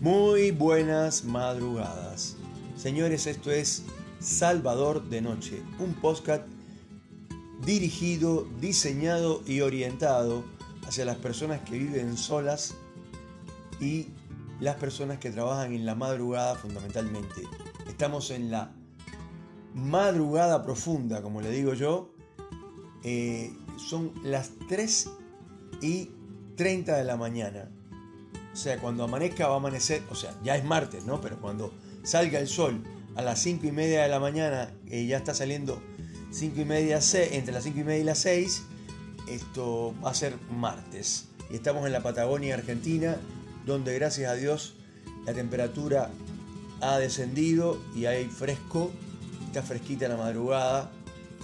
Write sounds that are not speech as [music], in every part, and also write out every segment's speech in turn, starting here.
Muy buenas madrugadas. Señores, esto es Salvador de Noche, un podcast dirigido, diseñado y orientado hacia las personas que viven solas y las personas que trabajan en la madrugada fundamentalmente. Estamos en la madrugada profunda, como le digo yo. Eh, son las 3 y 30 de la mañana. O sea, cuando amanezca va a amanecer, o sea, ya es martes, ¿no? Pero cuando salga el sol a las 5 y media de la mañana, eh, ya está saliendo 5 y media, entre las 5 y media y las 6, esto va a ser martes. Y estamos en la Patagonia Argentina, donde gracias a Dios la temperatura ha descendido y hay fresco, está fresquita la madrugada.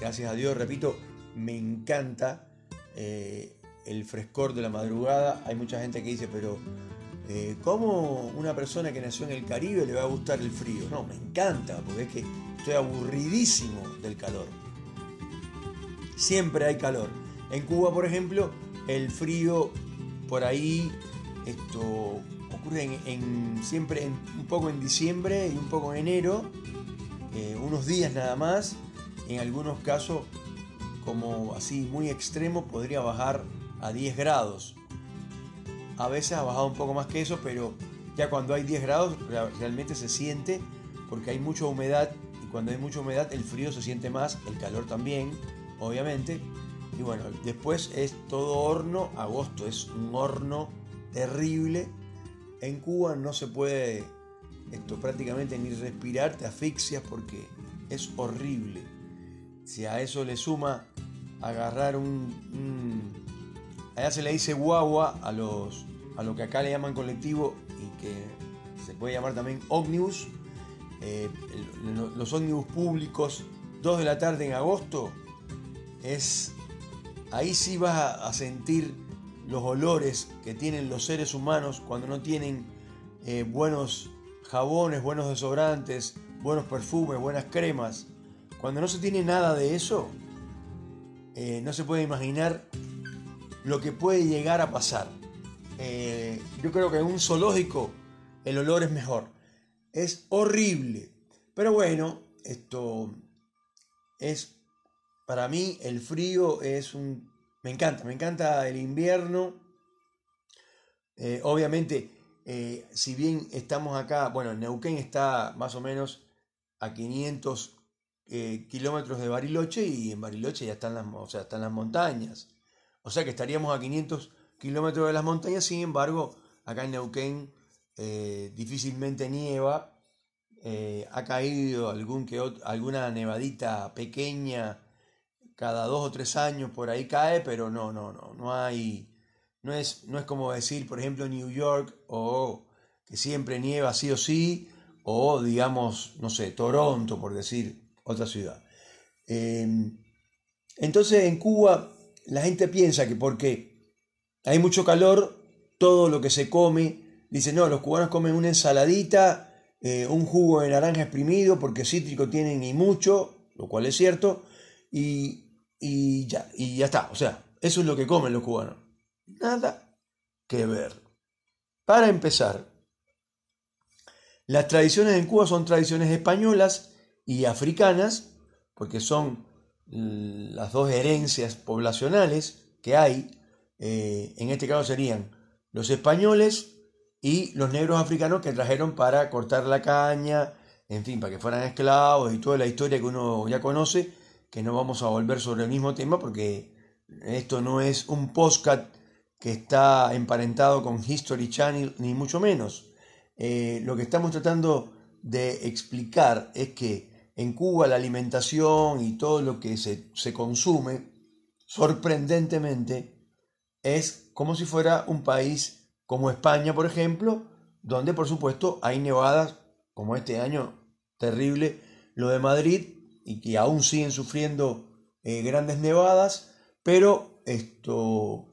Gracias a Dios, repito, me encanta eh, el frescor de la madrugada. Hay mucha gente que dice, pero eh, ¿cómo una persona que nació en el Caribe le va a gustar el frío? No, me encanta, porque es que estoy aburridísimo del calor. Siempre hay calor. En Cuba, por ejemplo, el frío por ahí esto ocurre en, siempre un poco en diciembre y un poco en enero, eh, unos días nada más. En algunos casos, como así muy extremo, podría bajar a 10 grados. A veces ha bajado un poco más que eso, pero ya cuando hay 10 grados realmente se siente porque hay mucha humedad y cuando hay mucha humedad el frío se siente más, el calor también, obviamente. Y bueno, después es todo horno, agosto es un horno terrible. En Cuba no se puede esto prácticamente ni respirar, te asfixias porque es horrible. Si a eso le suma agarrar un allá se le dice guagua a, los, a lo que acá le llaman colectivo y que se puede llamar también ómnibus. Eh, los ómnibus públicos, 2 de la tarde en agosto, es ahí sí vas a, sentir los olores que tienen los seres humanos cuando no tienen eh, buenos jabones, buenos desodorantes, buenos perfumes, buenas cremas. Cuando no se tiene nada de eso, eh, no se puede imaginar lo que puede llegar a pasar. Eh, yo creo que en un zoológico el olor es mejor. Es horrible. Pero bueno, esto es, para mí el frío es un... Me encanta, me encanta el invierno. Eh, obviamente, eh, si bien estamos acá, bueno, Neuquén está más o menos a 500 kilómetros de Bariloche y en Bariloche ya están las, o sea, están las montañas. O sea que estaríamos a 500 kilómetros de las montañas, sin embargo, acá en Neuquén eh, difícilmente nieva, eh, ha caído alguna nevadita pequeña cada dos o tres años por ahí cae, pero no, no, no, no hay, no es, no es como decir, por ejemplo, New York o que siempre nieva sí o sí, o digamos, no sé, Toronto, por decir otra ciudad. Eh, entonces en Cuba la gente piensa que porque hay mucho calor, todo lo que se come, dice, no, los cubanos comen una ensaladita, eh, un jugo de naranja exprimido, porque cítrico tienen y mucho, lo cual es cierto, y, y, ya, y ya está. O sea, eso es lo que comen los cubanos. Nada que ver. Para empezar, las tradiciones en Cuba son tradiciones españolas y africanas, porque son las dos herencias poblacionales que hay, eh, en este caso serían los españoles y los negros africanos que trajeron para cortar la caña, en fin, para que fueran esclavos y toda la historia que uno ya conoce, que no vamos a volver sobre el mismo tema porque esto no es un postcat que está emparentado con History Channel, ni mucho menos. Eh, lo que estamos tratando de explicar es que en Cuba la alimentación y todo lo que se, consume, sorprendentemente, es como si fuera un país como España, por ejemplo, donde por supuesto hay nevadas, como este año terrible, lo de Madrid, y que aún siguen sufriendo eh, grandes nevadas, pero esto,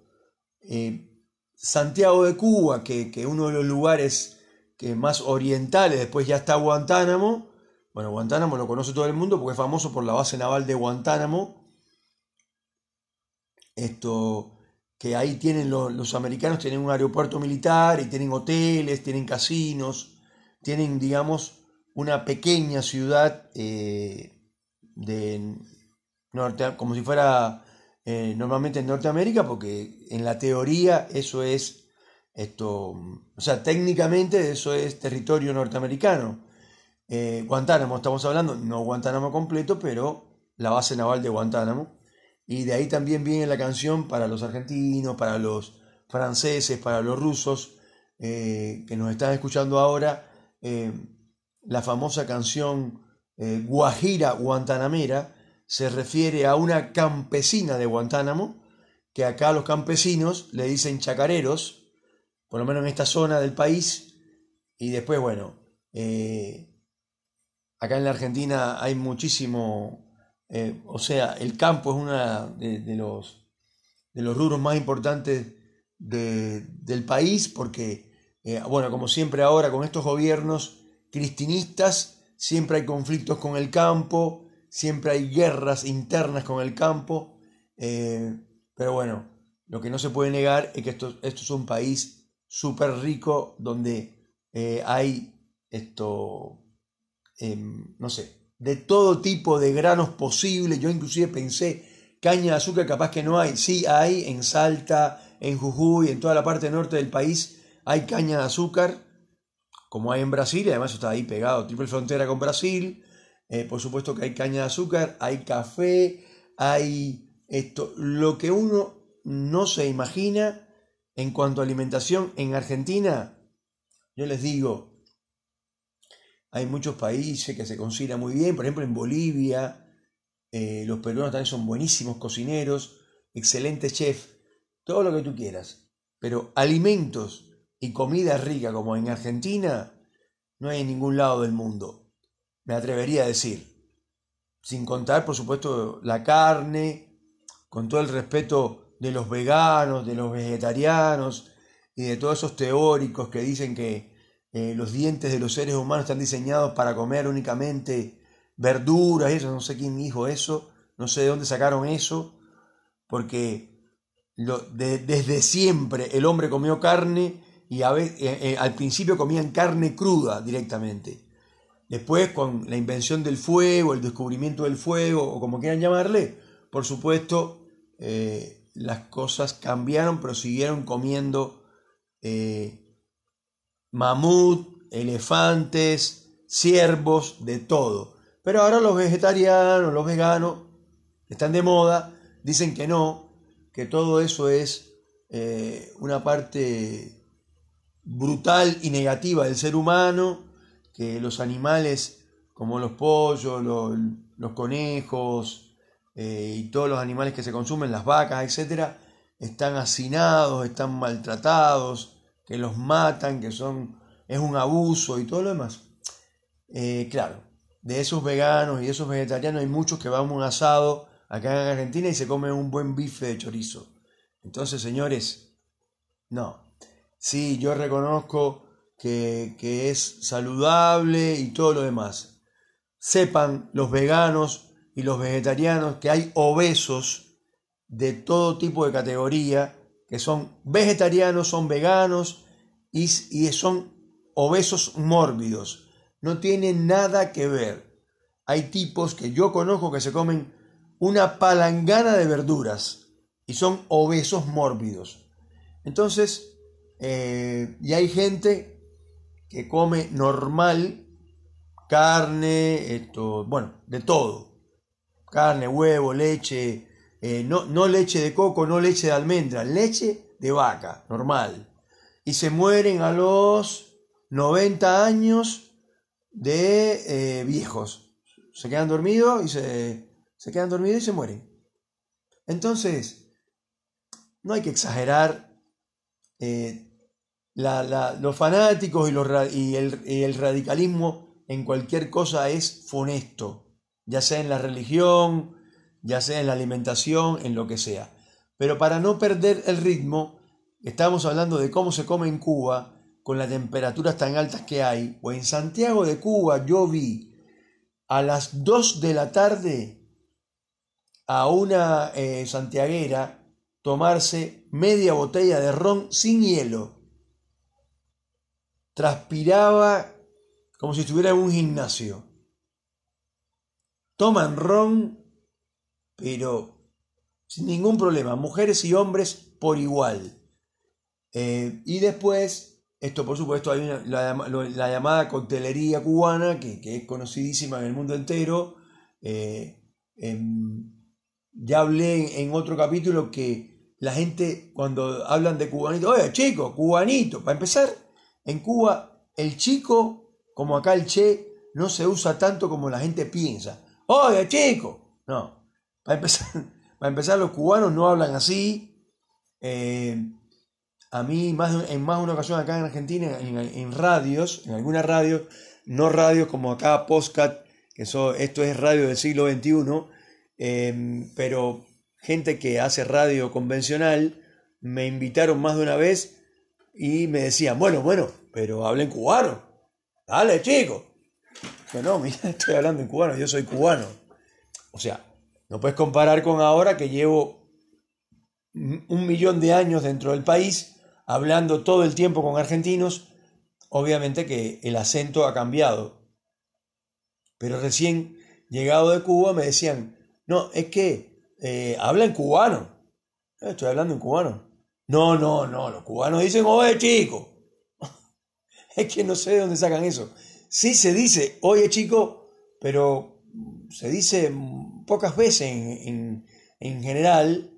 eh, Santiago de Cuba, que, que uno de los lugares que más orientales, después ya está Guantánamo, bueno, Guantánamo lo conoce todo el mundo porque es famoso por la base naval de Guantánamo. Esto, que ahí tienen los, americanos, tienen un aeropuerto militar y tienen hoteles, tienen casinos, tienen, digamos, una pequeña ciudad eh, de norte, como si fuera eh, normalmente en Norteamérica, porque en la teoría eso es esto, o sea, técnicamente eso es territorio norteamericano. Eh, Guantánamo, estamos hablando, no Guantánamo completo, pero la base naval de Guantánamo. Y de ahí también viene la canción para los argentinos, para los franceses, para los rusos eh, que nos están escuchando ahora, eh, la famosa canción Guajira Guantanamera se refiere a una campesina de Guantánamo, que acá los campesinos le dicen chacareros, por lo menos en esta zona del país, y después, bueno, acá en la Argentina hay muchísimo eh, o sea, el campo es uno de, los, de los rubros más importantes del país porque, eh, bueno, como siempre ahora con estos gobiernos cristinistas, siempre hay conflictos con el campo, siempre hay guerras internas con el campo, eh, pero bueno, lo que no se puede negar es que esto, esto es un país súper rico donde hay esto, em, no sé, de todo tipo de granos posibles. Yo inclusive pensé, caña de azúcar capaz que no hay. Sí hay en Salta, en Jujuy, en toda la parte norte del país hay caña de azúcar, como hay en Brasil, y además está ahí pegado, triple frontera con Brasil. Eh, por supuesto que hay caña de azúcar, hay café, hay esto, lo que uno no se imagina en cuanto a alimentación en Argentina, yo les digo, hay muchos países que se consideran muy bien, por ejemplo en Bolivia, eh, los peruanos también son buenísimos cocineros, excelentes chefs, todo lo que tú quieras. Pero alimentos y comida rica como en Argentina no hay en ningún lado del mundo. Me atrevería a decir. Sin contar, por supuesto, la carne, con todo el respeto de los veganos, de los vegetarianos y de todos esos teóricos que dicen que eh, los dientes de los seres humanos están diseñados para comer únicamente verduras, eso, no sé quién dijo eso, no sé de dónde sacaron eso, porque desde siempre el hombre comió carne y a eh, eh, al principio comían carne cruda directamente. Después, con la invención del fuego, el descubrimiento del fuego, o como quieran llamarle, por supuesto, las cosas cambiaron, pero siguieron comiendo mamut, elefantes, ciervos, de todo. Pero ahora los vegetarianos, los veganos, están de moda, dicen que no, que todo eso es eh, una parte brutal y negativa del ser humano, que los animales como los pollos, los, conejos eh, y todos los animales que se consumen, las vacas, etc., están hacinados, están maltratados, que los matan, que son, es un abuso y todo lo demás. Eh, claro, de esos veganos y esos vegetarianos hay muchos que van a un asado acá en Argentina y se comen un buen bife de chorizo. Entonces, señores, no. Sí, yo reconozco que, que es saludable y todo lo demás. Sepan los veganos y los vegetarianos que hay obesos de todo tipo de categoría que son vegetarianos, son veganos y, son obesos mórbidos. No tienen nada que ver. Hay tipos que yo conozco que se comen una palangana de verduras y son obesos mórbidos. Entonces, eh, y hay gente que come normal carne, esto, bueno, de todo. Carne, huevo, leche, eh, no, no leche de coco, no leche de almendra, leche de vaca, normal. Y se mueren a los 90 años de eh, viejos. Se quedan dormidos y se, se quedan dormidos y se mueren. Entonces, no hay que exagerar. Eh, los fanáticos y, el, y el radicalismo en cualquier cosa es funesto, ya sea en la religión, ya sea en la alimentación, en lo que sea. Pero para no perder el ritmo, estamos hablando de cómo se come en Cuba con las temperaturas tan altas que hay, o en Santiago de Cuba yo vi a las 2 de la tarde a una eh, santiaguera tomarse media botella de ron sin hielo. Transpiraba como si estuviera en un gimnasio. Toman ron, pero sin ningún problema, mujeres y hombres por igual. Eh, y después, esto por supuesto, hay la, llamada coctelería cubana, que, es conocidísima en el mundo entero. Eh, em, ya hablé en, otro capítulo que la gente cuando hablan de cubanito, oye chico, cubanito, para empezar, en Cuba el chico, como acá el che, no se usa tanto como la gente piensa. Oye chico, no, para empezar, [laughs] para empezar los cubanos no hablan así. Eh, a mí más, en más de una ocasión acá en Argentina, en, radios, en algunas radios, no radios como acá, Postcat, que esto es radio del siglo XXI, Em, pero gente que hace radio convencional me invitaron más de una vez y me decían, bueno, bueno, pero hablen cubano. Dale, chico. Yo no, mira, [laughs] estoy hablando en cubano, yo soy cubano. O sea, no puedes comparar con ahora que llevo un millón de años dentro del país, hablando todo el tiempo con argentinos. Obviamente que el acento ha cambiado. Pero recién llegado de Cuba me decían, no, es que eh, habla en cubano. Eh, estoy hablando en cubano. No, no, no, los cubanos dicen, oye chico. [laughs] es que no sé de dónde sacan eso. Sí se dice, oye chico, pero se dice pocas veces en, general.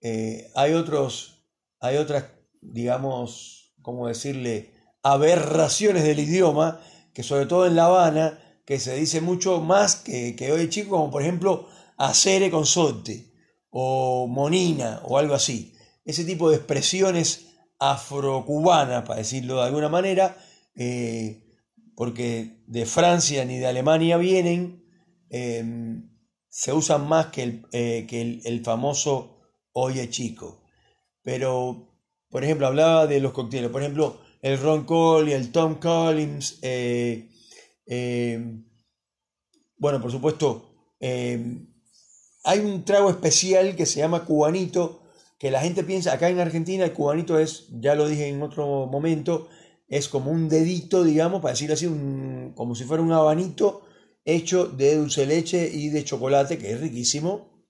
Eh, hay otros, hay otras, digamos, ¿cómo decirle? aberraciones del idioma, que sobre todo en La Habana, que se dice mucho más que, que oye chico, como por ejemplo acere consorte o monina o algo así. Ese tipo de expresiones afrocubanas, para decirlo de alguna manera, eh, porque de Francia ni de Alemania vienen, em, se usan más que el, eh, que el, famoso oye chico. Pero, por ejemplo, hablaba de los cócteles, por ejemplo, el Ron Cole y el Tom Collins, eh, em, bueno, por supuesto, hay un trago especial que se llama cubanito, que la gente piensa, acá en Argentina el cubanito es, ya lo dije en otro momento, es como un dedito, digamos, para decirlo así, como si fuera un abanito hecho de dulce leche y de chocolate, que es riquísimo,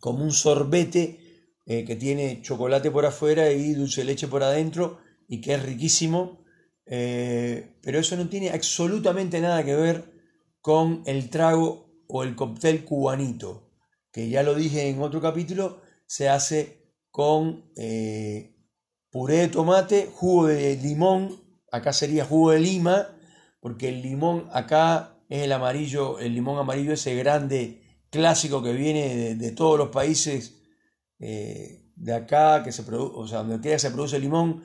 como un sorbete eh, que tiene chocolate por afuera y dulce leche por adentro, y que es riquísimo, eh, pero eso no tiene absolutamente nada que ver con el trago o el cóctel cubanito, que ya lo dije en otro capítulo, se hace con eh, puré de tomate, jugo de limón, acá sería jugo de lima, porque el limón acá es el amarillo, el limón amarillo ese grande clásico que viene de, todos los países eh, de acá, que se produce, o sea, donde quiera se produce limón,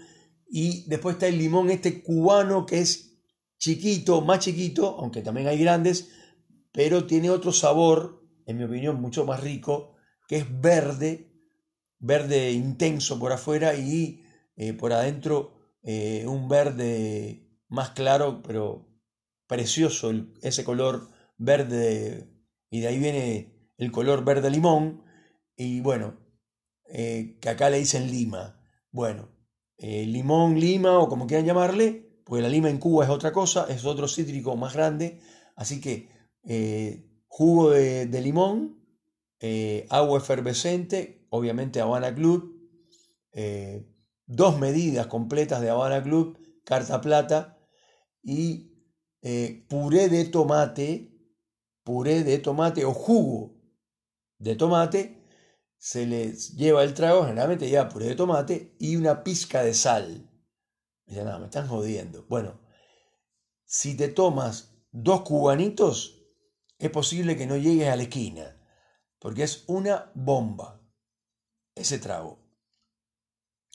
y después está el limón este cubano que es chiquito, más chiquito, aunque también hay grandes, pero tiene otro sabor, en mi opinión, mucho más rico, que es verde, verde intenso por afuera y eh, por adentro eh, un verde más claro, pero precioso, ese color verde, y de ahí viene el color verde limón, y bueno, eh, que acá le dicen lima. Bueno, limón, lima o como quieran llamarle, porque la lima en Cuba es otra cosa, es otro cítrico más grande, así que eh, jugo de, limón, eh, agua efervescente, obviamente Habana Club, eh, dos medidas completas de Habana Club, carta plata y puré de tomate, puré de tomate o jugo de tomate, se les lleva el trago, generalmente lleva puré de tomate y una pizca de sal. Dice, no, me están jodiendo. Bueno, si te tomas dos cubanitos, es posible que no llegues a la esquina, porque es una bomba ese trago.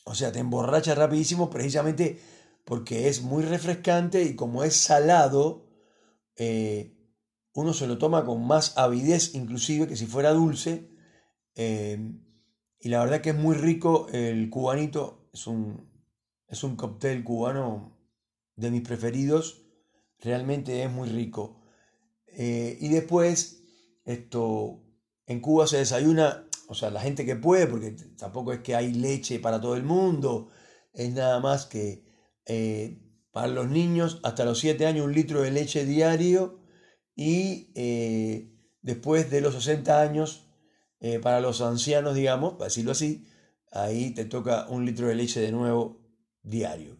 O sea, te emborracha rapidísimo precisamente porque es muy refrescante y como es salado, eh, uno se lo toma con más avidez inclusive que si fuera dulce. Eh, y la verdad que es muy rico el cubanito, es un, es un cóctel cubano de mis preferidos, realmente es muy rico. Eh, y después, esto, en Cuba se desayuna, o sea, la gente que puede, porque tampoco es que hay leche para todo el mundo, es nada más que eh, para los niños hasta los 7 años un litro de leche diario y eh, después de los 60 años, eh, para los ancianos, digamos, para decirlo así, ahí te toca un litro de leche de nuevo diario.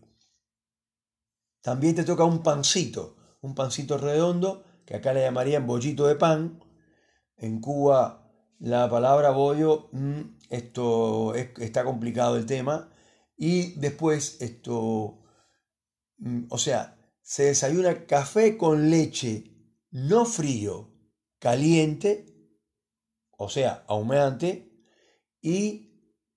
También te toca un pancito, un pancito redondo, que acá le llamarían bollito de pan. En Cuba la palabra bollo, mm, esto está complicado el tema. Y después esto, o sea, se desayuna café con leche, no frío, caliente, o sea, ahumante, y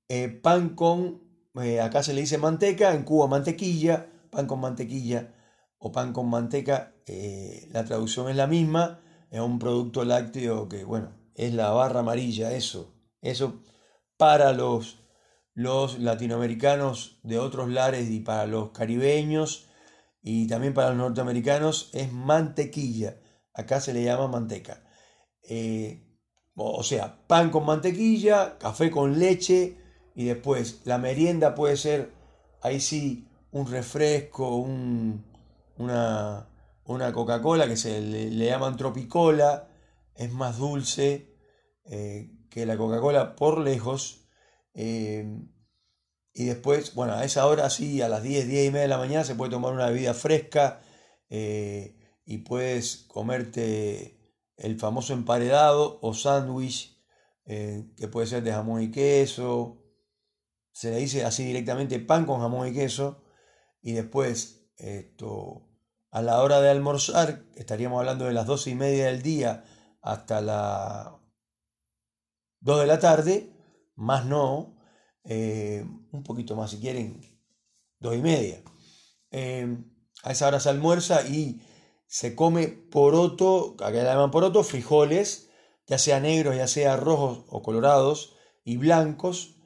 eh, pan con, eh, acá se le dice manteca, en Cuba mantequilla, pan con mantequilla o pan con manteca, eh, la traducción es la misma, es un producto lácteo que, bueno, es la barra amarilla, eso, eso para los, los latinoamericanos de otros lares y para los caribeños y también para los norteamericanos es mantequilla, acá se le llama manteca. o sea, pan con mantequilla, café con leche, y después la merienda puede ser, ahí sí, un refresco, un, una, una Coca-Cola que se le, llaman Tropicola, es más dulce eh, que la Coca-Cola por lejos. Eh, y después, bueno, a esa hora sí, a las 10, 10 y media de la mañana se puede tomar una bebida fresca eh, y puedes comerte el famoso emparedado o sándwich, que puede ser de jamón y queso, se le dice así directamente pan con jamón y queso. Y después esto a la hora de almorzar estaríamos hablando de las doce y media del día hasta las 2 de la tarde más no eh, un poquito más si quieren dos y media eh, a esa hora se almuerza y se come poroto acá le llaman poroto frijoles ya sea negros ya sea rojos o colorados y blancos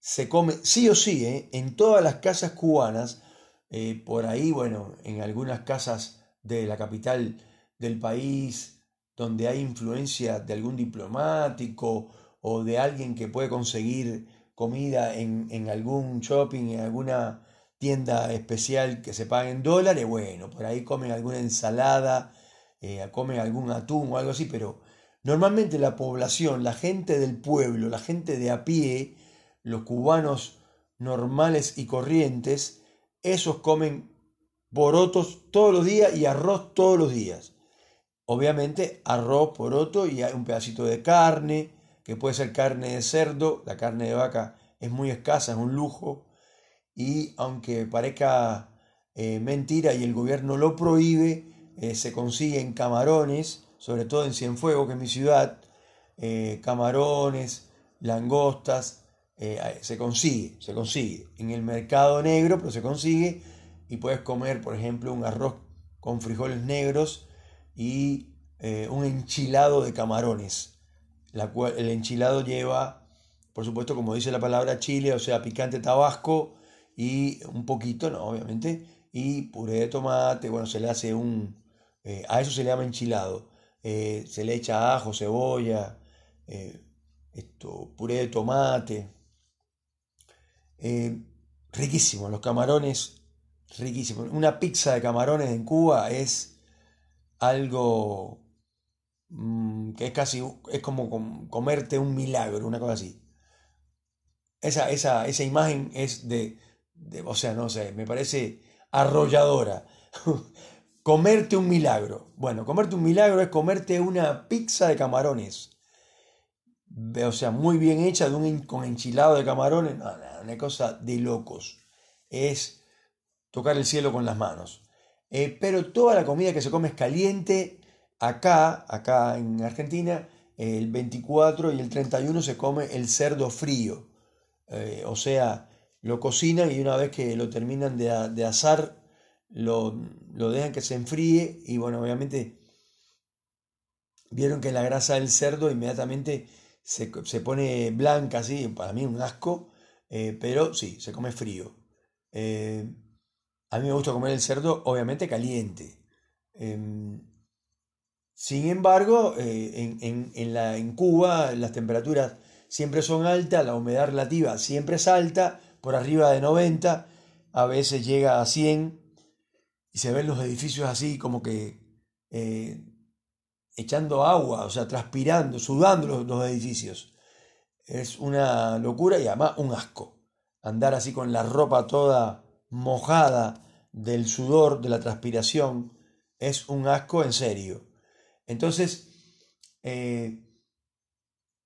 se come sí o sí ¿eh? en todas las casas cubanas, eh, por ahí, bueno, en algunas casas de la capital del país, donde hay influencia de algún diplomático o de alguien que puede conseguir comida en, algún shopping, en alguna tienda especial que se pague en dólares, bueno, por ahí comen alguna ensalada, eh, comen algún atún o algo así, pero normalmente la población, la gente del pueblo, la gente de a pie, los cubanos normales y corrientes, esos comen porotos todos los días y arroz todos los días. Obviamente arroz, poroto y un pedacito de carne, que puede ser carne de cerdo, la carne de vaca es muy escasa, es un lujo, y aunque parezca eh, mentira y el gobierno lo prohíbe, eh, se consiguen camarones, sobre todo en Cienfuegos, que es mi ciudad, eh, camarones, langostas, se consigue, se consigue en el mercado negro, pero se consigue y puedes comer, por ejemplo, un arroz con frijoles negros y un enchilado de camarones. El enchilado lleva, por supuesto, como dice la palabra chile, o sea, picante tabasco y un poquito, ¿no? Obviamente, y puré de tomate, bueno, se le hace un... Eh, a eso se le llama enchilado. se le echa ajo, cebolla, esto, puré de tomate, eh, riquísimo, los camarones, riquísimo. Una pizza de camarones en Cuba es algo mm, que es casi, es como comerte un milagro, una cosa así. Esa, esa, esa imagen es de, de, o sea, no sé, me parece arrolladora. [laughs] comerte un milagro. Bueno, comerte un milagro es comerte una pizza de camarones o sea, muy bien hecha, de un, con enchilado de camarones, una cosa de locos. Es tocar el cielo con las manos. Eh, pero toda la comida que se come es caliente. Acá, acá en Argentina, el 24 y el 31 se come el cerdo frío. Eh, o sea, lo cocinan y una vez que lo terminan de, de asar, lo, lo, dejan que se enfríe y bueno, obviamente vieron que la grasa del cerdo inmediatamente se, pone blanca así, para mí un asco, eh, pero sí, se come frío. Eh, a mí me gusta comer el cerdo, obviamente caliente. Sin embargo, eh, en, en, la, en Cuba las temperaturas siempre son altas, la humedad relativa siempre es alta, por arriba de 90, a veces llega a 100 y se ven los edificios así como que eh, echando agua, o sea, transpirando, sudando los, los edificios. Es una locura y además un asco. Andar así con la ropa toda mojada del sudor, de la transpiración, es un asco en serio. Entonces, eh,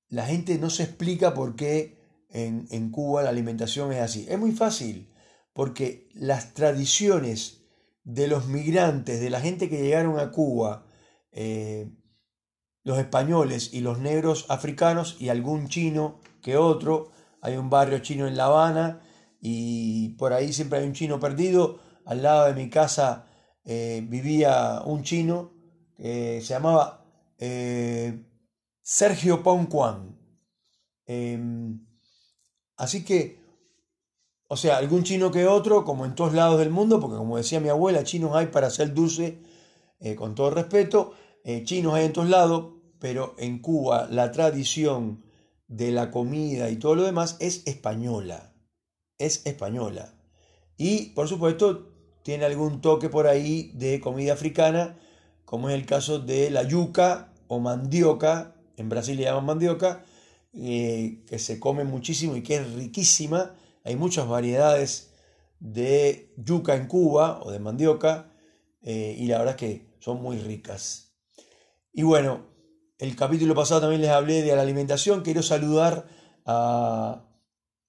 la gente no se explica por qué en, en, Cuba la alimentación es así. Es muy fácil, porque las tradiciones de los migrantes, de la gente que llegaron a Cuba, eh, los españoles y los negros africanos y algún chino que otro, hay un barrio chino en La Habana y por ahí siempre hay un chino perdido. Al lado de mi casa eh, vivía un chino que se llamaba eh, Sergio Poncuan. Em, así que, o sea, algún chino que otro, como en todos lados del mundo, porque como decía mi abuela, chinos hay para hacer dulce, eh, con todo respeto, chinos hay en todos lados, pero en Cuba la tradición de la comida y todo lo demás es española es española. Y por supuesto tiene algún toque por ahí de comida africana, como es el caso de la yuca o mandioca, en Brasil le llaman mandioca, eh, que se come muchísimo y que es riquísima. Hay muchas variedades de yuca en Cuba o de mandioca eh, y la verdad es que son muy ricas. Y bueno, el capítulo pasado también les hablé de la alimentación. Quiero saludar a,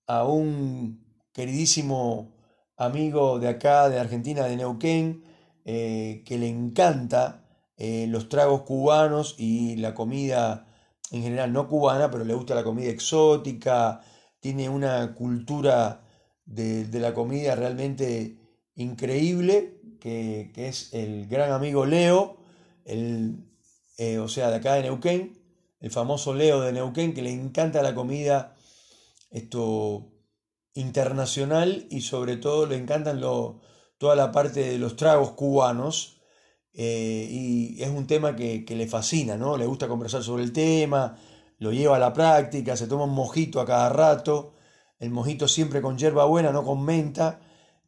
a un queridísimo amigo de acá, de Argentina, de Neuquén, eh, que le encanta eh, los tragos cubanos y la comida en general no cubana, pero le gusta la comida exótica, tiene una cultura de, la comida realmente increíble, que, es el gran amigo Leo, el, eh, o sea, de acá de Neuquén, el famoso Leo de Neuquén, que le encanta la comida esto, internacional y sobre todo le encantan toda la parte de los tragos cubanos eh, y es un tema que, le fascina, ¿no? Le gusta conversar sobre el tema, lo lleva a la práctica, se toma un mojito a cada rato, el mojito siempre con hierba buena, no con menta,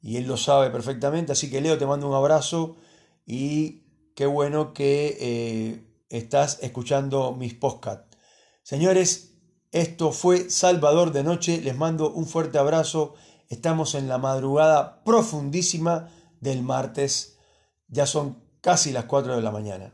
y él lo sabe perfectamente, así que Leo te mando un abrazo y qué bueno que eh, estás escuchando mis podcasts. Señores, esto fue Salvador de Noche. Les mando un fuerte abrazo. Estamos en la madrugada profundísima del martes. Ya son casi las 4 de la mañana.